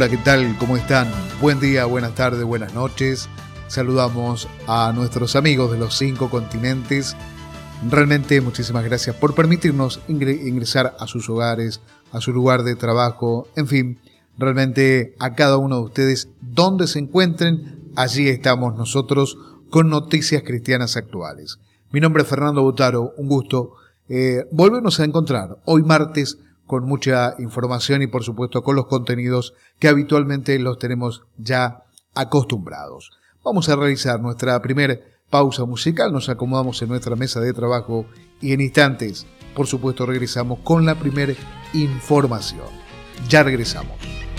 Hola, ¿qué tal? ¿Cómo están? Buen día, buenas tardes, buenas noches. Saludamos a nuestros amigos de los cinco continentes. Realmente muchísimas gracias por permitirnos ingresar a sus hogares, a su lugar de trabajo, en fin, realmente a cada uno de ustedes donde se encuentren, allí estamos nosotros con noticias cristianas actuales. Mi nombre es Fernando Butaro, un gusto eh, volvernos a encontrar hoy martes con mucha información y por supuesto con los contenidos que habitualmente los tenemos ya acostumbrados. Vamos a realizar nuestra primera pausa musical, nos acomodamos en nuestra mesa de trabajo y en instantes, por supuesto, regresamos con la primera información. Ya regresamos.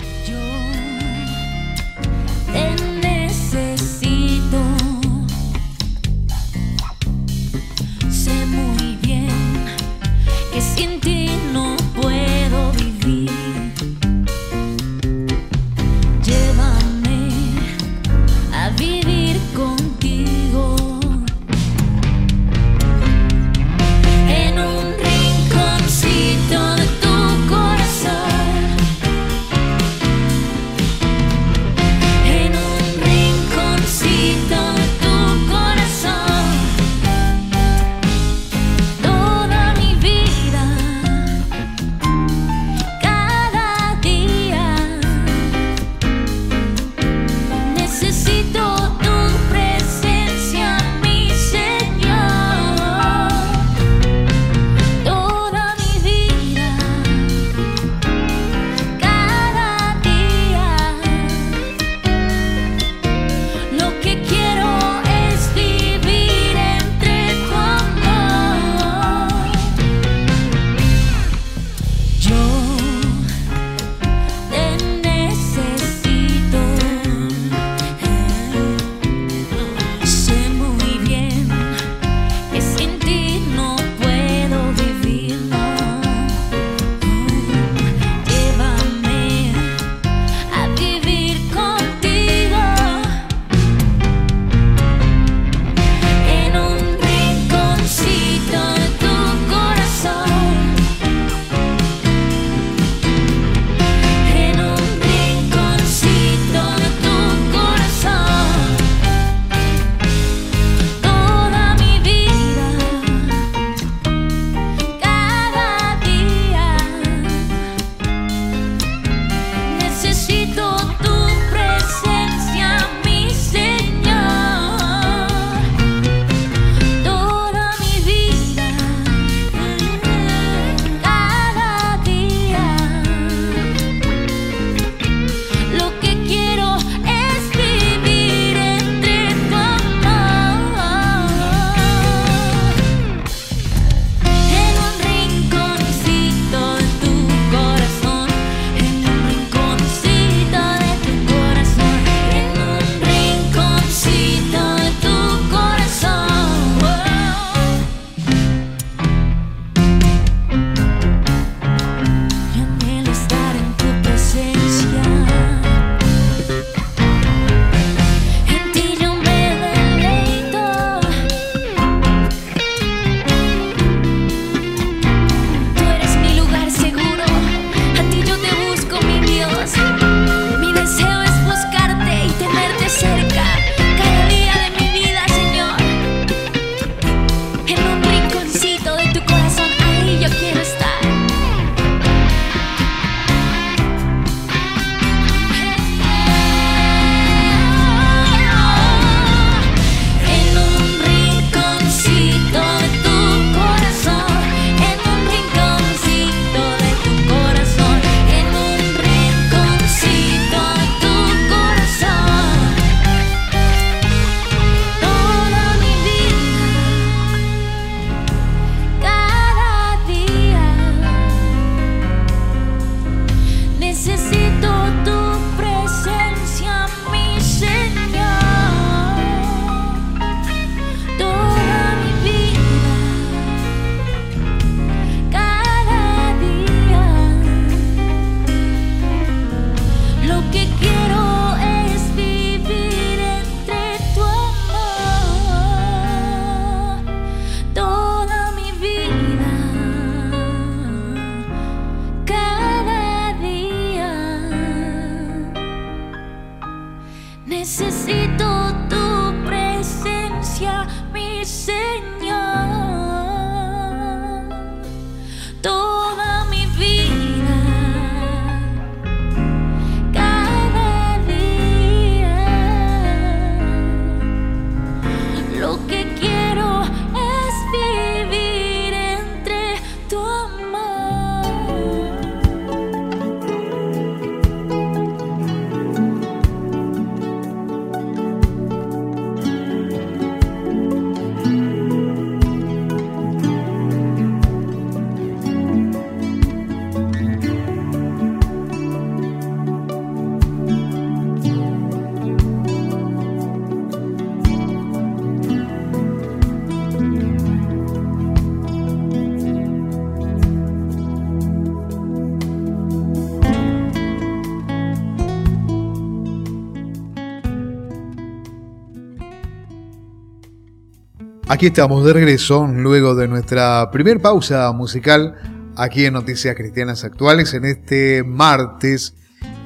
Aquí estamos de regreso luego de nuestra primer pausa musical aquí en Noticias Cristianas Actuales en este martes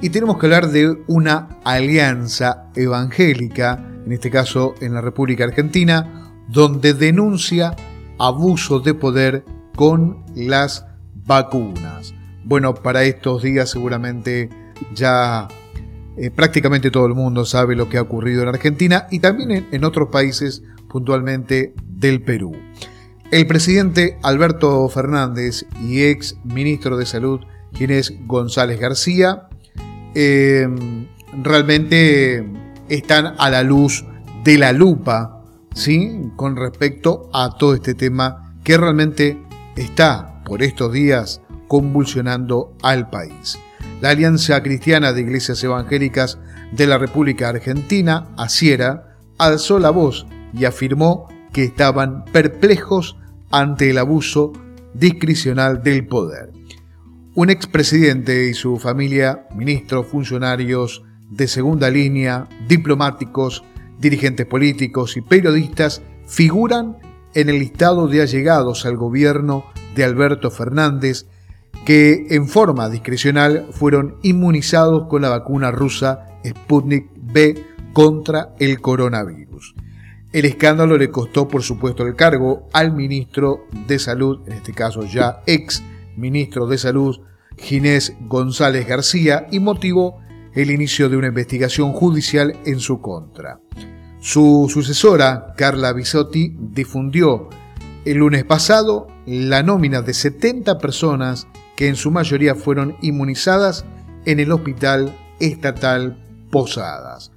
y tenemos que hablar de una alianza evangélica, en este caso en la República Argentina, donde denuncia abuso de poder con las vacunas. Bueno, para estos días seguramente ya eh, prácticamente todo el mundo sabe lo que ha ocurrido en Argentina y también en otros países puntualmente del Perú. El presidente Alberto Fernández y ex ministro de Salud, es González García, em, realmente están a la luz de la lupa, ¿sí? Con respecto a todo este tema que realmente está por estos días convulsionando al país. La Alianza Cristiana de Iglesias Evangélicas de la República Argentina, ACIERA, alzó la voz y afirmó que estaban perplejos ante el abuso discrecional del poder. Un expresidente y su familia, ministros, funcionarios de segunda línea, diplomáticos, dirigentes políticos y periodistas figuran en el listado de allegados al gobierno de Alberto Fernández que en forma discrecional fueron inmunizados con la vacuna rusa Sputnik B contra el coronavirus. El escándalo le costó, por supuesto, el cargo al ministro de Salud, en este caso ya ex ministro de Salud, Ginés González García, y motivó el inicio de una investigación judicial en su contra. Su sucesora, Carla Bisotti, difundió el lunes pasado la nómina de 70 personas que en su mayoría fueron inmunizadas en el Hospital Estatal Posadas.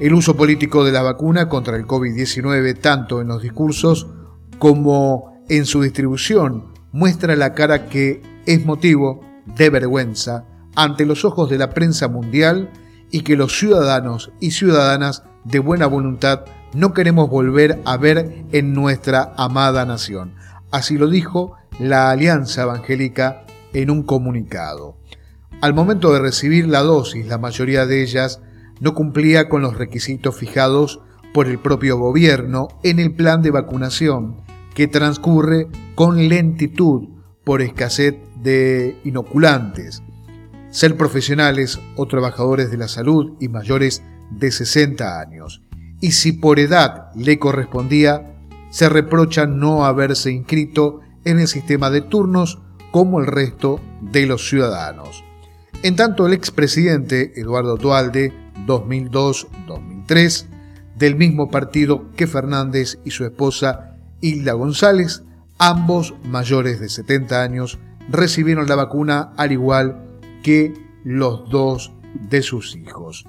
El uso político de la vacuna contra el COVID-19, tanto en los discursos como en su distribución, muestra la cara que es motivo de vergüenza ante los ojos de la prensa mundial y que los ciudadanos y ciudadanas de buena voluntad no queremos volver a ver en nuestra amada nación. Así lo dijo la Alianza Evangélica en un comunicado. Al momento de recibir la dosis, la mayoría de ellas no cumplía con los requisitos fijados por el propio gobierno en el plan de vacunación, que transcurre con lentitud por escasez de inoculantes. Ser profesionales o trabajadores de la salud y mayores de 60 años. Y si por edad le correspondía, se reprocha no haberse inscrito en el sistema de turnos como el resto de los ciudadanos. En tanto, el expresidente Eduardo Dualde 2002-2003, del mismo partido que Fernández y su esposa Hilda González, ambos mayores de 70 años, recibieron la vacuna al igual que los dos de sus hijos.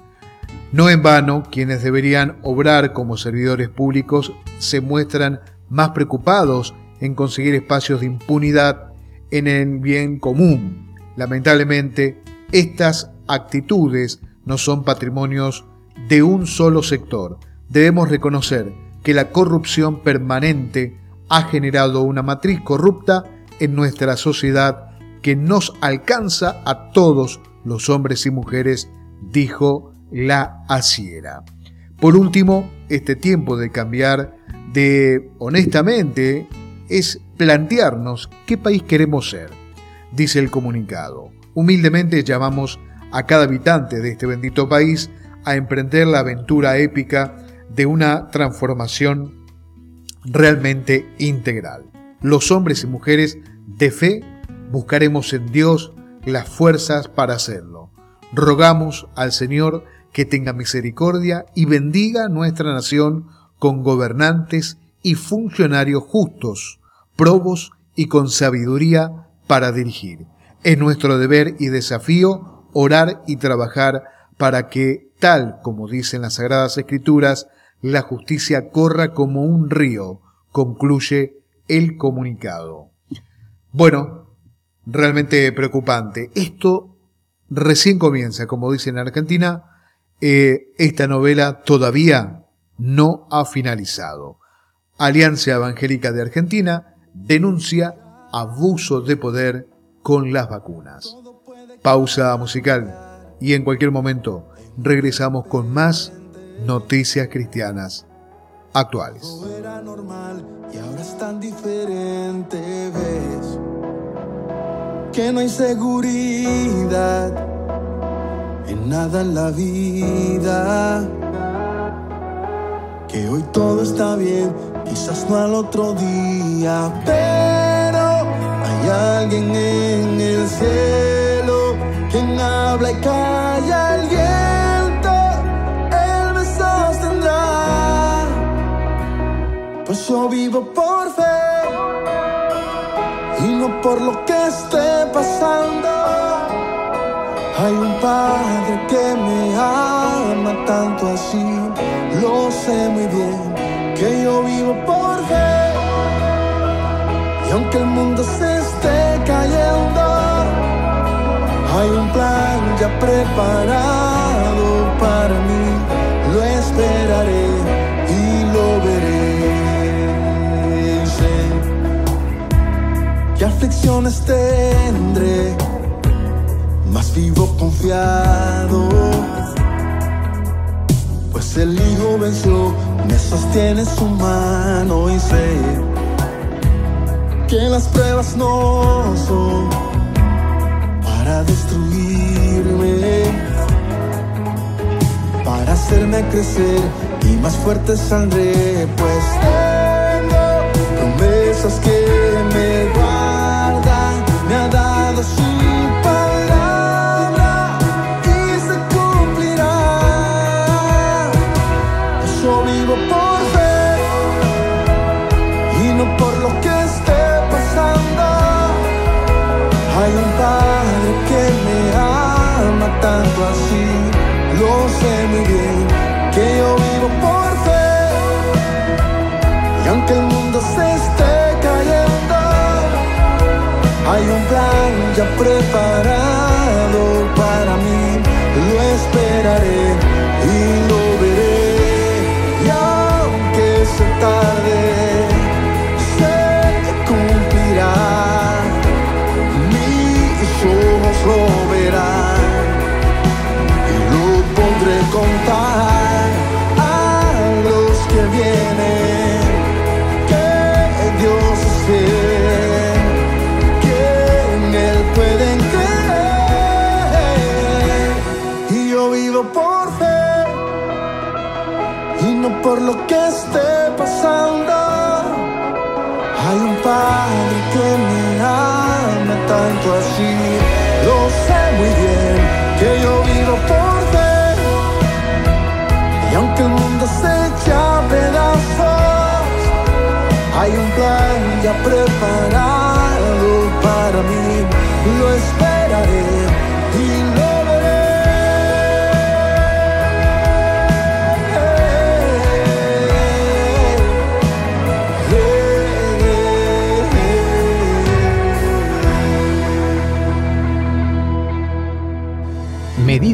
No en vano, quienes deberían obrar como servidores públicos se muestran más preocupados en conseguir espacios de impunidad en el bien común. Lamentablemente, estas actitudes no son patrimonios de un solo sector. Debemos reconocer que la corrupción permanente ha generado una matriz corrupta en nuestra sociedad que nos alcanza a todos los hombres y mujeres, dijo la asiera. Por último, este tiempo de cambiar de honestamente es plantearnos qué país queremos ser, dice el comunicado. Humildemente llamamos a cada habitante de este bendito país a emprender la aventura épica de una transformación realmente integral. Los hombres y mujeres de fe buscaremos en Dios las fuerzas para hacerlo. Rogamos al Señor que tenga misericordia y bendiga nuestra nación con gobernantes y funcionarios justos, probos y con sabiduría para dirigir. Es nuestro deber y desafío orar y trabajar para que, tal como dicen las Sagradas Escrituras, la justicia corra como un río, concluye el comunicado. Bueno, realmente preocupante. Esto recién comienza, como dicen en Argentina, eh, esta novela todavía no ha finalizado. Alianza Evangélica de Argentina denuncia abuso de poder con las vacunas. Pausa musical y en cualquier momento regresamos con más noticias cristianas actuales. Era normal y ahora es tan diferente, ves que no hay seguridad en nada en la vida. Que hoy todo está bien, quizás no al otro día, pero hay alguien en el cielo habla y calla el viento, él me sostendrá, pues yo vivo por fe y no por lo que esté pasando. Hay un padre que me ama tanto así, lo sé muy bien, que yo vivo por fe. Y aunque el mundo se esté cayendo, hay un plan ya preparado para mí, lo esperaré y lo veré. Sé que aflicciones tendré más vivo confiado. Pues el Hijo venció, me sostiene su mano y sé que las pruebas no son destruirme, para hacerme crecer y más fuerte saldré, pues promesas que me sé muy bien, que yo vivo por fe. Y aunque el mundo se esté cayendo, hay un plan ya preparado para mí, lo esperaré por lo que esté pasando. Hay un padre que me ama tanto así, lo sé muy bien, que yo vivo por fe. Y aunque el mundo se echa pedazos, hay un plan ya preparado para mí, lo esperaré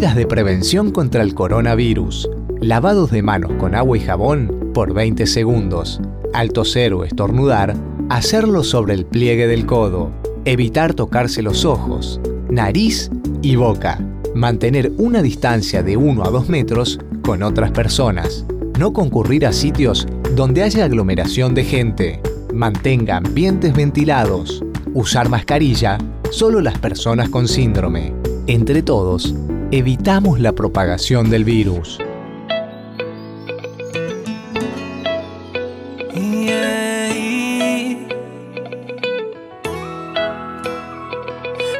De prevención contra el coronavirus. Lavados de manos con agua y jabón por 20 segundos. Al toser o estornudar, hacerlo sobre el pliegue del codo. Evitar tocarse los ojos, nariz y boca. Mantener una distancia de 1 a 2 metros con otras personas. No concurrir a sitios donde haya aglomeración de gente. Mantenga ambientes ventilados. Usar mascarilla solo las personas con síndrome. Entre todos, evitamos la propagación del virus.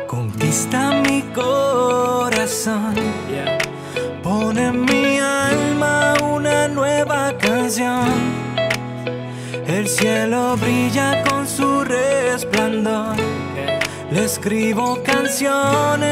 Conquista mi corazón, pone en mi alma una nueva canción. El cielo brilla con su resplandor. Le escribo canciones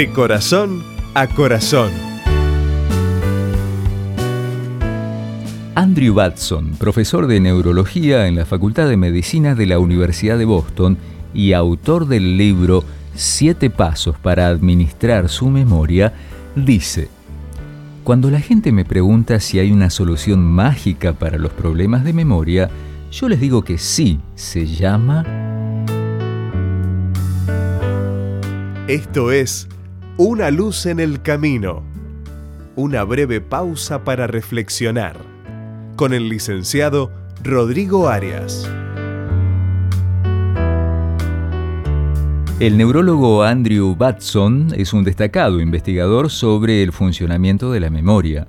De corazón a corazón. Andrew Batson, profesor de neurología en la Facultad de Medicina de la Universidad de Boston y autor del libro Siete Pasos para Administrar su Memoria, dice, Cuando la gente me pregunta si hay una solución mágica para los problemas de memoria, yo les digo que sí, se llama... Esto es Una luz en el camino. Una breve pausa para reflexionar. Con el licenciado Rodrigo Arias. El neurólogo Andrew Batson es un destacado investigador sobre el funcionamiento de la memoria.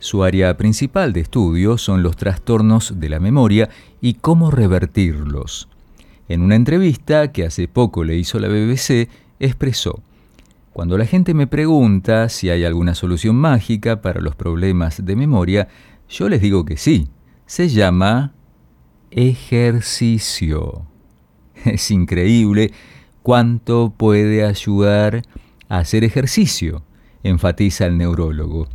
Su área principal de estudio son los trastornos de la memoria y cómo revertirlos. En una entrevista que hace poco le hizo la BBC, expresó, Cuando la gente me pregunta si hay alguna solución mágica para los problemas de memoria, yo les digo que sí. Se llama ejercicio. Es increíble cuánto puede ayudar a hacer ejercicio, enfatiza el neurólogo.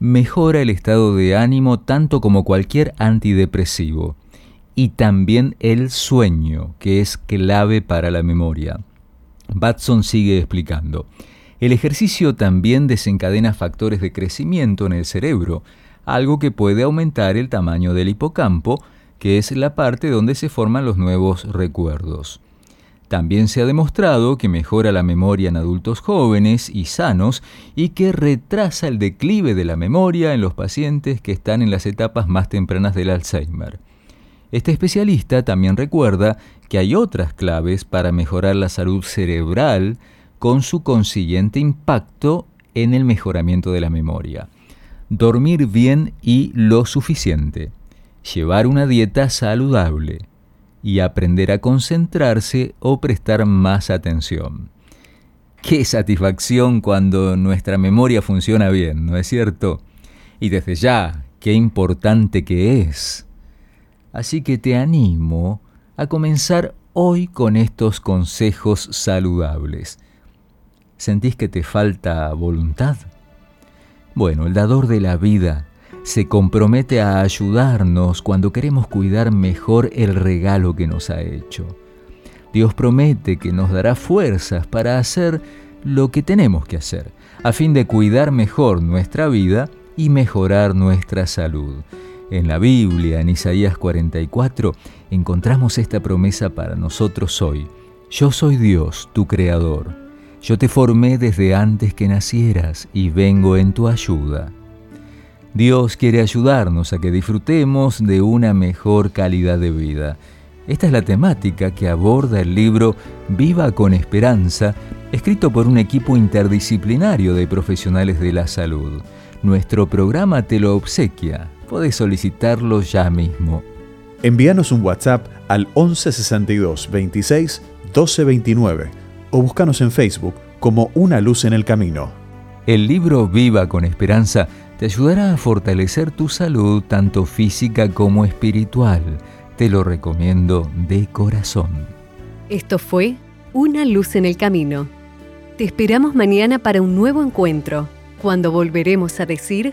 Mejora el estado de ánimo tanto como cualquier antidepresivo y también el sueño, que es clave para la memoria. Batson sigue explicando. El ejercicio también desencadena factores de crecimiento en el cerebro, algo que puede aumentar el tamaño del hipocampo, que es la parte donde se forman los nuevos recuerdos. También se ha demostrado que mejora la memoria en adultos jóvenes y sanos y que retrasa el declive de la memoria en los pacientes que están en las etapas más tempranas del Alzheimer. Este especialista también recuerda que hay otras claves para mejorar la salud cerebral con su consiguiente impacto en el mejoramiento de la memoria. Dormir bien y lo suficiente. Llevar una dieta saludable y aprender a concentrarse o prestar más atención. Qué satisfacción cuando nuestra memoria funciona bien, ¿no es cierto? Y desde ya, qué importante que es. Así que te animo a comenzar hoy con estos consejos saludables. ¿Sentís que te falta voluntad? Bueno, el dador de la vida se compromete a ayudarnos cuando queremos cuidar mejor el regalo que nos ha hecho. Dios promete que nos dará fuerzas para hacer lo que tenemos que hacer, a fin de cuidar mejor nuestra vida y mejorar nuestra salud. En la Biblia, en Isaías 44, encontramos esta promesa para nosotros hoy. Yo soy Dios, tu Creador. Yo te formé desde antes que nacieras y vengo en tu ayuda. Dios quiere ayudarnos a que disfrutemos de una mejor calidad de vida. Esta es la temática que aborda el libro Viva con Esperanza, escrito por un equipo interdisciplinario de profesionales de la salud. Nuestro programa te lo obsequia. Puedes solicitarlo ya mismo. Envíanos un WhatsApp al 1162 26 1229 o búscanos en Facebook como Una Luz en el Camino. El libro Viva con Esperanza te ayudará a fortalecer tu salud tanto física como espiritual. Te lo recomiendo de corazón. Esto fue Una luz en el camino. Te esperamos mañana para un nuevo encuentro, cuando volveremos a decir...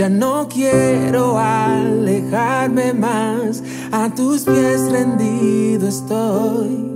Ya no quiero alejarme más. A tus pies rendido estoy.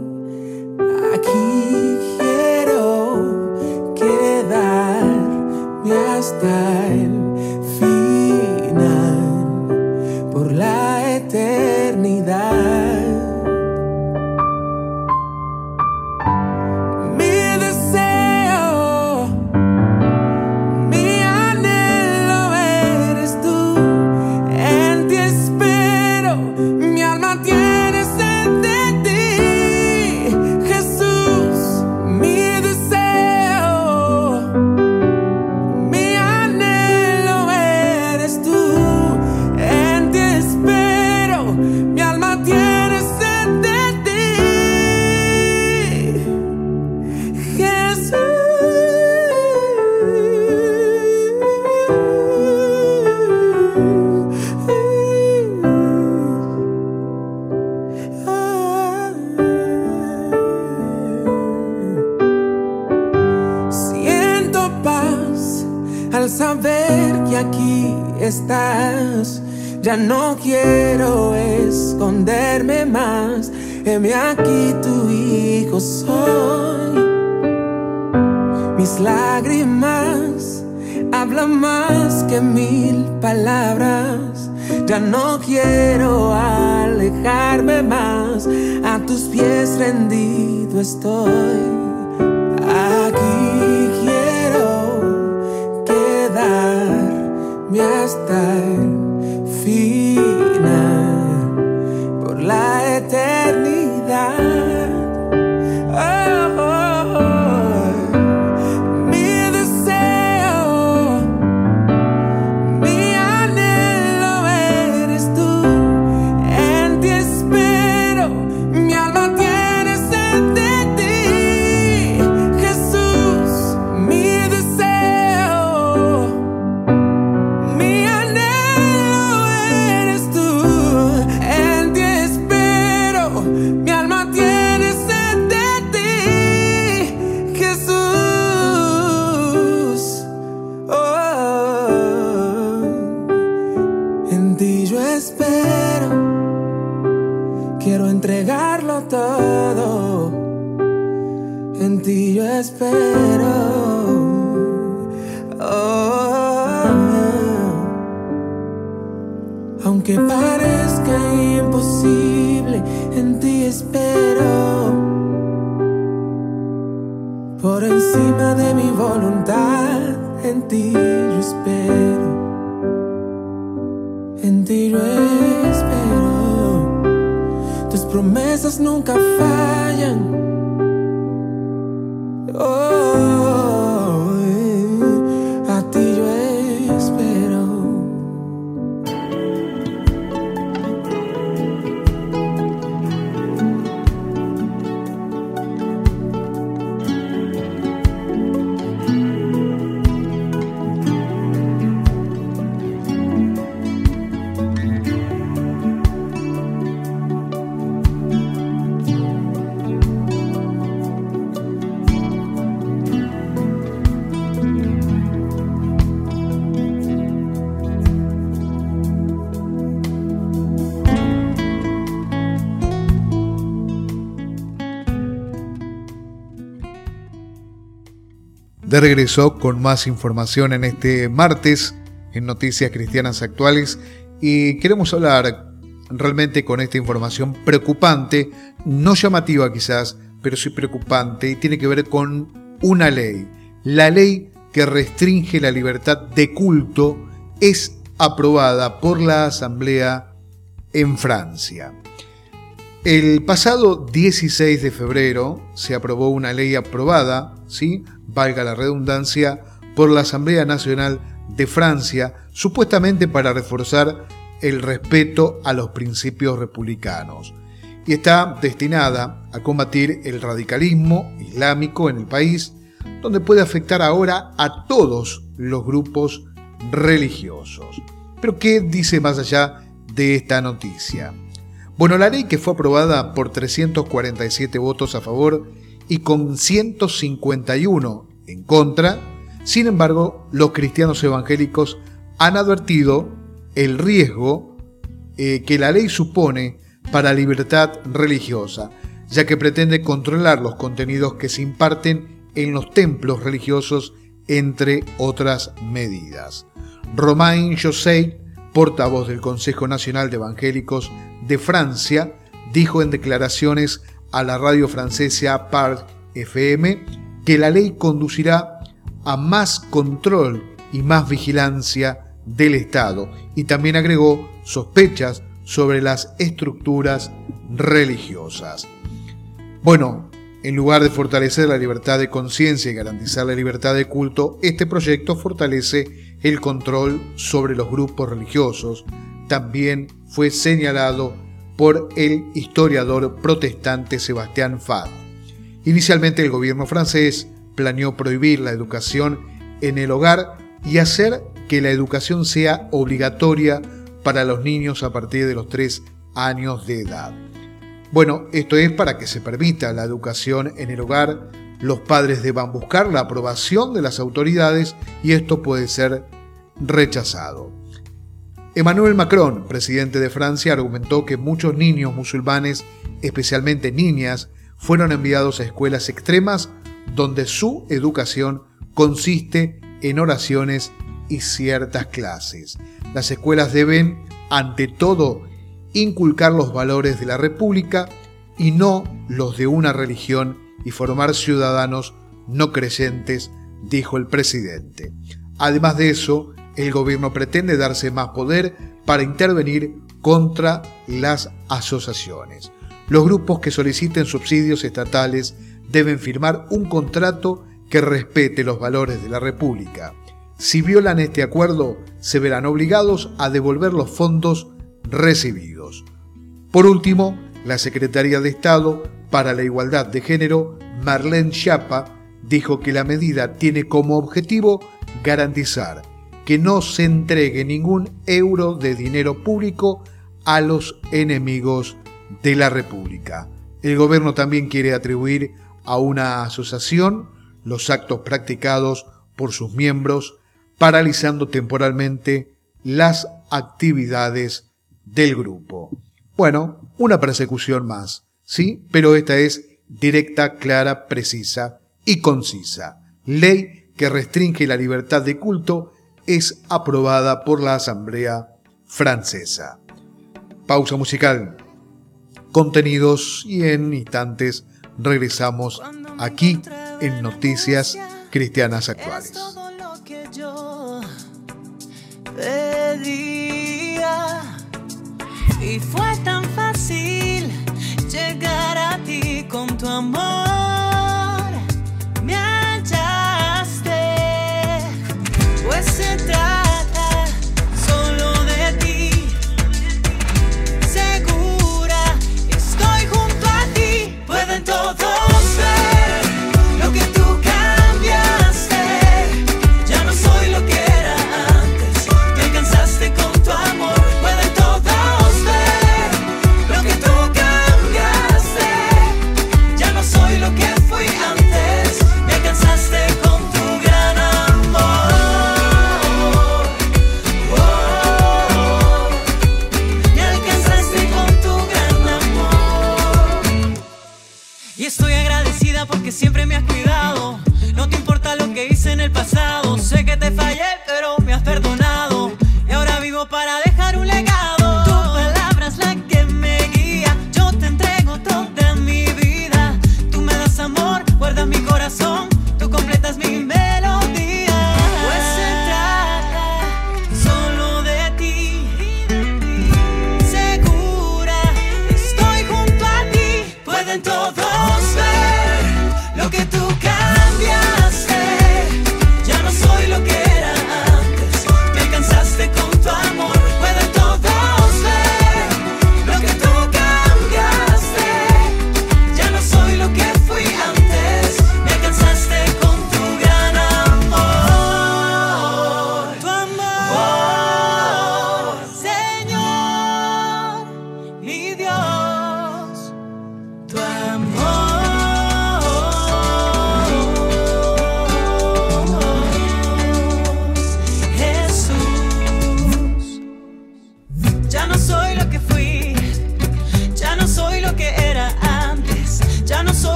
De regreso con más información en este martes en Noticias Cristianas Actuales y queremos hablar realmente con esta información preocupante, no llamativa quizás, pero sí preocupante y tiene que ver con una ley. La ley que restringe la libertad de culto es aprobada por la Asamblea en Francia. El pasado 16 de febrero se aprobó una ley aprobada, ¿sí? valga la redundancia, por la Asamblea Nacional de Francia, supuestamente para reforzar el respeto a los principios republicanos. Y está destinada a combatir el radicalismo islámico en el país, donde puede afectar ahora a todos los grupos religiosos. Pero ¿qué dice más allá de esta noticia? Bueno, la ley que fue aprobada por 347 votos a favor y con 151 en contra, sin embargo, los cristianos evangélicos han advertido el riesgo eh, que la ley supone para libertad religiosa, ya que pretende controlar los contenidos que se imparten en los templos religiosos, entre otras medidas. Romain José, portavoz del Consejo Nacional de Evangélicos de Francia, dijo en declaraciones a la radio francesa Parc FM que la ley conducirá a más control y más vigilancia del Estado y también agregó sospechas sobre las estructuras religiosas. Bueno, en lugar de fortalecer la libertad de conciencia y garantizar la libertad de culto, este proyecto fortalece el control sobre los grupos religiosos. También fue señalado por el historiador protestante Sebastián Fad. Inicialmente el gobierno francés planeó prohibir la educación en el hogar y hacer que la educación sea obligatoria para los niños a partir de los 3 años de edad. Bueno, esto es para que se permita la educación en el hogar. Los padres deban buscar la aprobación de las autoridades y esto puede ser rechazado. Emmanuel Macron, presidente de Francia, argumentó que muchos niños musulmanes, especialmente niñas, fueron enviados a escuelas extremas donde su educación consiste en oraciones y ciertas clases. Las escuelas deben, ante todo, inculcar los valores de la República y no los de una religión y formar ciudadanos no creyentes, dijo el presidente. Además de eso, el gobierno pretende darse más poder para intervenir contra las asociaciones. Los grupos que soliciten subsidios estatales deben firmar un contrato que respete los valores de la República. Si violan este acuerdo, se verán obligados a devolver los fondos recibidos. Por último, la Secretaría de Estado para la Igualdad de Género, Marlene Schiappa, dijo que la medida tiene como objetivo garantizar que no se entregue ningún euro de dinero público a los enemigos de la República. El gobierno también quiere atribuir a una asociación los actos practicados por sus miembros, paralizando temporalmente las actividades del grupo. Bueno, una persecución más, ¿sí? Pero esta es directa, clara, precisa y concisa. Ley que restringe la libertad de culto es aprobada por la Asamblea Francesa. Pausa musical. Contenidos y en instantes regresamos aquí en Noticias Cristianas Actuales. y fue tan fácil llegar a ti con tu amor.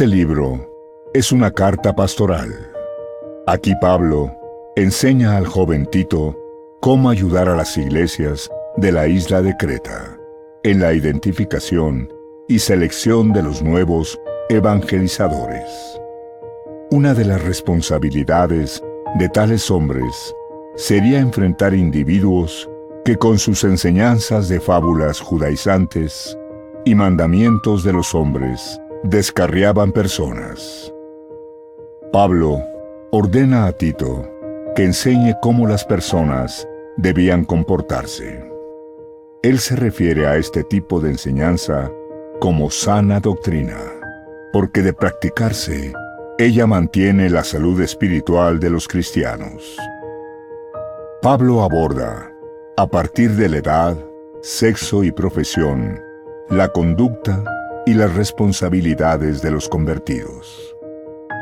Este libro es una carta pastoral. Aquí Pablo enseña al joven Tito cómo ayudar a las iglesias de la isla de Creta en la identificación y selección de los nuevos evangelizadores. Una de las responsabilidades de tales hombres sería enfrentar individuos que con sus enseñanzas de fábulas judaizantes y mandamientos de los hombres descarriaban personas. Pablo ordena a Tito que enseñe cómo las personas debían comportarse. Él se refiere a este tipo de enseñanza como sana doctrina, porque de practicarse, ella mantiene la salud espiritual de los cristianos. Pablo aborda, a partir de la edad, sexo y profesión, la conducta y las responsabilidades de los convertidos.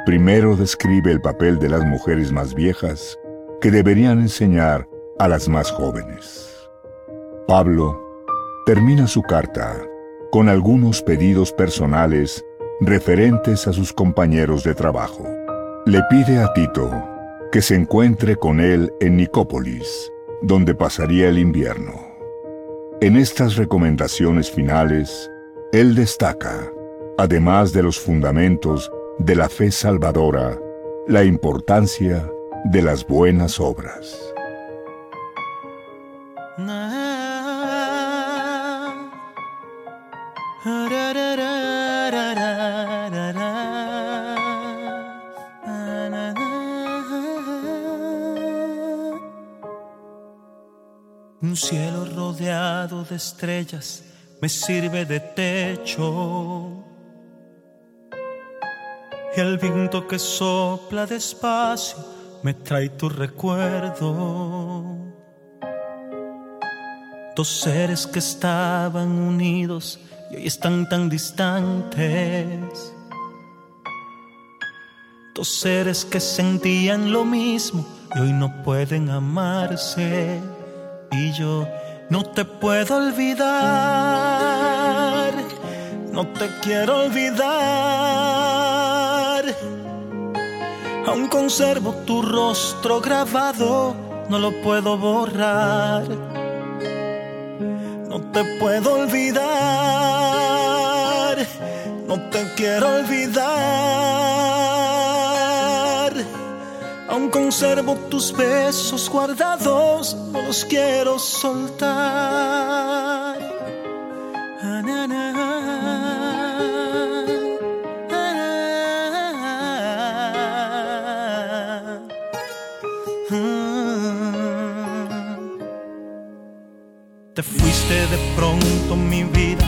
Primero describe el papel de las mujeres más viejas que deberían enseñar a las más jóvenes. Pablo termina su carta con algunos pedidos personales referentes a sus compañeros de trabajo. Le pide a Tito que se encuentre con él en Nicópolis, donde pasaría el invierno. En estas recomendaciones finales, él destaca, además de los fundamentos de la fe salvadora, la importancia de las buenas obras. Un cielo rodeado de estrellas me sirve de techo. Y el viento que sopla despacio me trae tu recuerdo. Dos seres que estaban unidos y hoy están tan distantes. Dos seres que sentían lo mismo y hoy no pueden amarse y yo no te puedo olvidar, no te quiero olvidar. Aún conservo tu rostro grabado, no lo puedo borrar. No te puedo olvidar, no te quiero olvidar. Aún conservo tus besos guardados, no los quiero soltar. Ah, ah, ah. Te fuiste de pronto mi vida,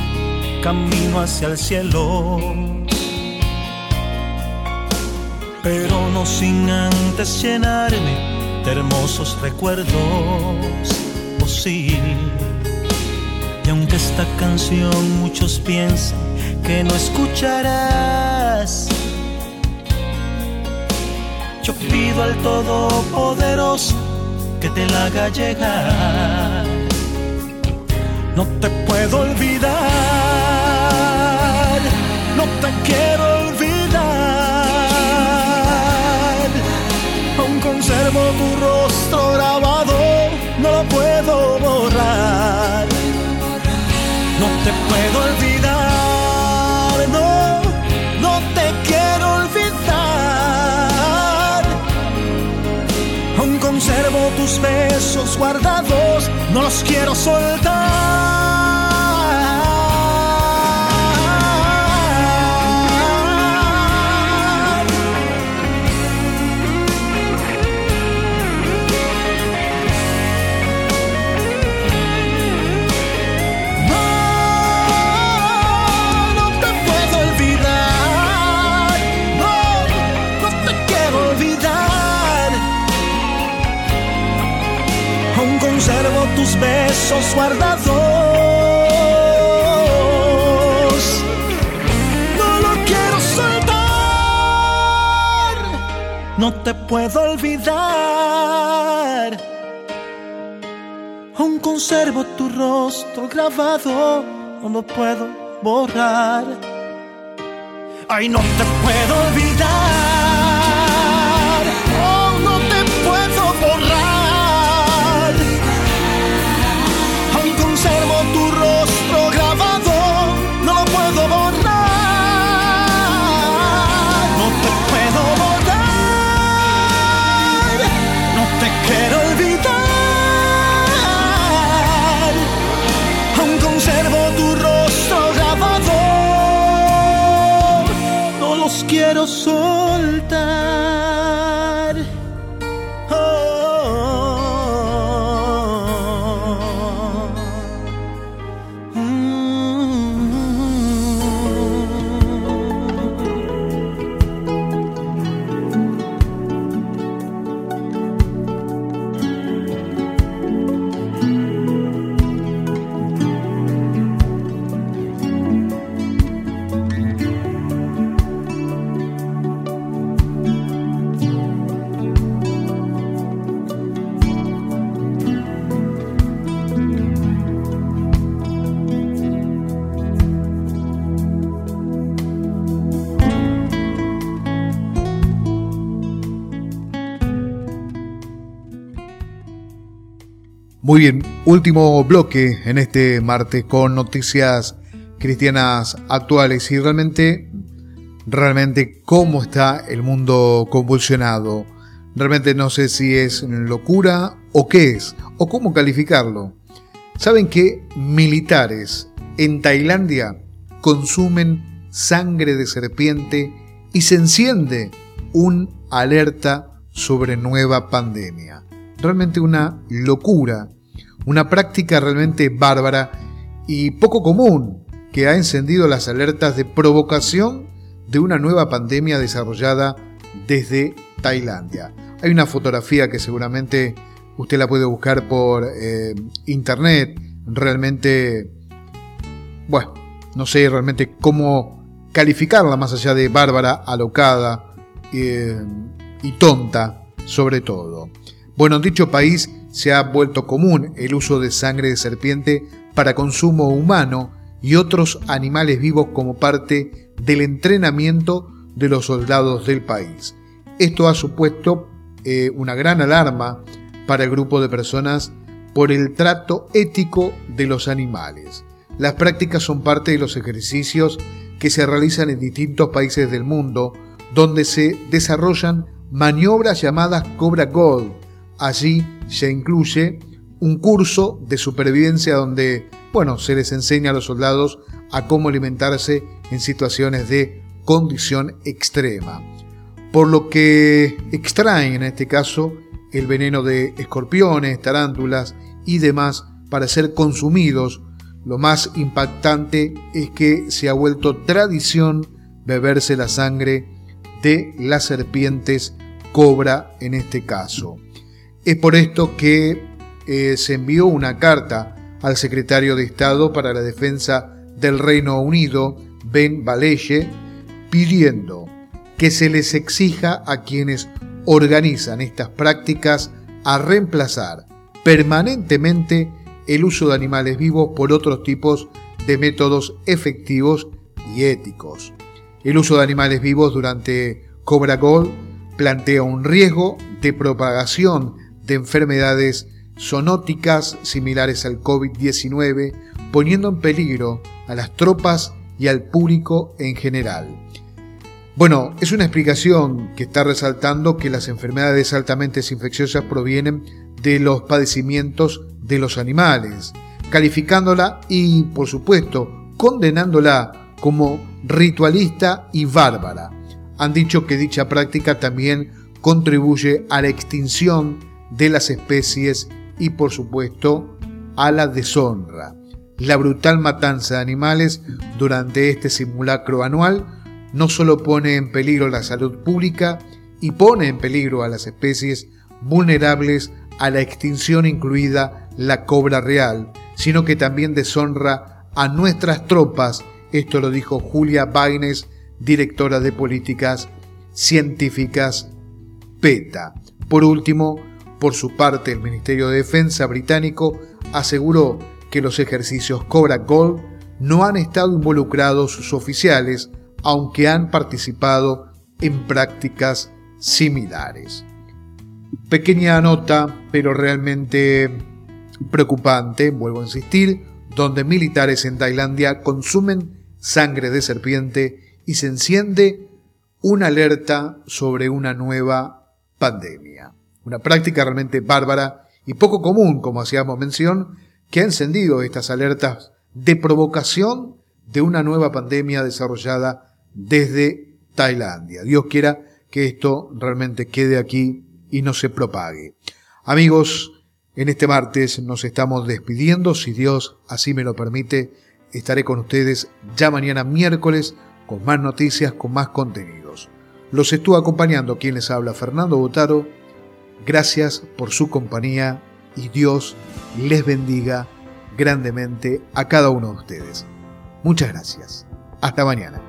camino hacia el cielo pero no sin antes llenarme de hermosos recuerdos. Oh sí, y aunque esta canción muchos piensan que no escucharás, yo pido al Todopoderoso que te la haga llegar. No te puedo olvidar, no te quiero no los quiero soltar. Puedo olvidar. Aún conservo tu rostro grabado. No lo puedo borrar. Ay, no te puedo olvidar. Quiero soltar. Muy bien, último bloque en este martes con noticias cristianas actuales y realmente, realmente cómo está el mundo convulsionado. Realmente no sé si es locura o qué es, o cómo calificarlo. Saben que militares en Tailandia consumen sangre de serpiente y se enciende un alerta sobre nueva pandemia realmente una locura, una práctica realmente bárbara y poco común que ha encendido las alertas de provocación de una nueva pandemia desarrollada desde Tailandia. Hay una fotografía que seguramente usted la puede buscar por eh, internet, realmente, bueno, no sé realmente cómo calificarla más allá de bárbara, alocada eh, y tonta sobre todo. Bueno, en dicho país se ha vuelto común el uso de sangre de serpiente para consumo humano y otros animales vivos como parte del entrenamiento de los soldados del país. Esto ha supuesto eh, una gran alarma para el grupo de personas por el trato ético de los animales. Las prácticas son parte de los ejercicios que se realizan en distintos países del mundo, donde se desarrollan maniobras llamadas Cobra Gold, Allí se incluye un curso de supervivencia donde, bueno, se les enseña a los soldados a cómo alimentarse en situaciones de condición extrema. Por lo que extraen en este caso el veneno de escorpiones, tarántulas y demás para ser consumidos. Lo más impactante es que se ha vuelto tradición beberse la sangre de las serpientes cobra en este caso. Es por esto que eh, se envió una carta al secretario de Estado para la Defensa del Reino Unido, Ben Valeye, pidiendo que se les exija a quienes organizan estas prácticas a reemplazar permanentemente el uso de animales vivos por otros tipos de métodos efectivos y éticos. El uso de animales vivos durante Cobra Gold plantea un riesgo de propagación de enfermedades zoonóticas similares al COVID-19, poniendo en peligro a las tropas y al público en general. Bueno, es una explicación que está resaltando que las enfermedades altamente infecciosas provienen de los padecimientos de los animales, calificándola y, por supuesto, condenándola como ritualista y bárbara. Han dicho que dicha práctica también contribuye a la extinción de las especies y por supuesto a la deshonra. La brutal matanza de animales durante este simulacro anual no solo pone en peligro la salud pública y pone en peligro a las especies vulnerables a la extinción incluida la cobra real, sino que también deshonra a nuestras tropas, esto lo dijo Julia Baines, directora de políticas científicas PETA. Por último, por su parte, el Ministerio de Defensa británico aseguró que los ejercicios Cobra Gold no han estado involucrados sus oficiales, aunque han participado en prácticas similares. Pequeña nota, pero realmente preocupante, vuelvo a insistir, donde militares en Tailandia consumen sangre de serpiente y se enciende una alerta sobre una nueva pandemia. Una práctica realmente bárbara y poco común, como hacíamos mención, que ha encendido estas alertas de provocación de una nueva pandemia desarrollada desde Tailandia. Dios quiera que esto realmente quede aquí y no se propague. Amigos, en este martes nos estamos despidiendo. Si Dios así me lo permite, estaré con ustedes ya mañana miércoles con más noticias, con más contenidos. Los estuvo acompañando quien les habla, Fernando Botaro Gracias por su compañía y Dios les bendiga grandemente a cada uno de ustedes. Muchas gracias. Hasta mañana.